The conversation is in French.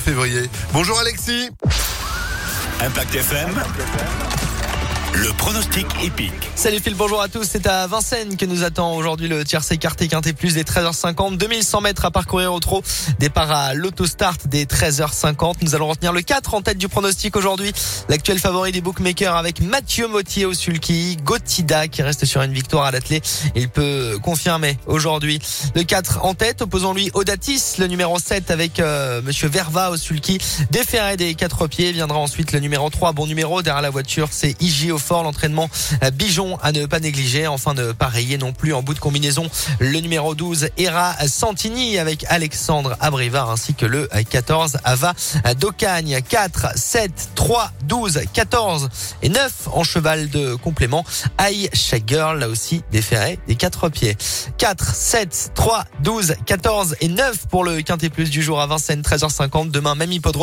3 février. Bonjour Alexis. Impact FM. Le pronostic épique. Salut Phil, bonjour à tous. C'est à Vincennes que nous attend aujourd'hui le tiercé écarté quinté plus des 13h50. 2100 mètres à parcourir au trot. Départ à l'autostart des 13h50. Nous allons retenir le 4 en tête du pronostic aujourd'hui. L'actuel favori des bookmakers avec Mathieu Mottier au sulky. Gotida qui reste sur une victoire à l'athlé. Il peut confirmer aujourd'hui le 4 en tête. Opposons-lui Audatis, le numéro 7 avec euh, Monsieur Verva au sulky. Déféré des quatre pieds. Viendra ensuite le numéro 3. Bon numéro derrière la voiture, c'est IGO fort. L'entraînement Bijon à ne pas négliger. Enfin, ne pas rayer non plus en bout de combinaison le numéro 12 Era Santini avec Alexandre Abrivard ainsi que le 14 Ava d'Ocagne. 4, 7, 3, 12, 14 et 9 en cheval de complément. Aïe Girl là aussi déféré des quatre pieds. 4, 7, 3, 12, 14 et 9 pour le quintet plus du jour à Vincennes 13h50. Demain même hippodrome.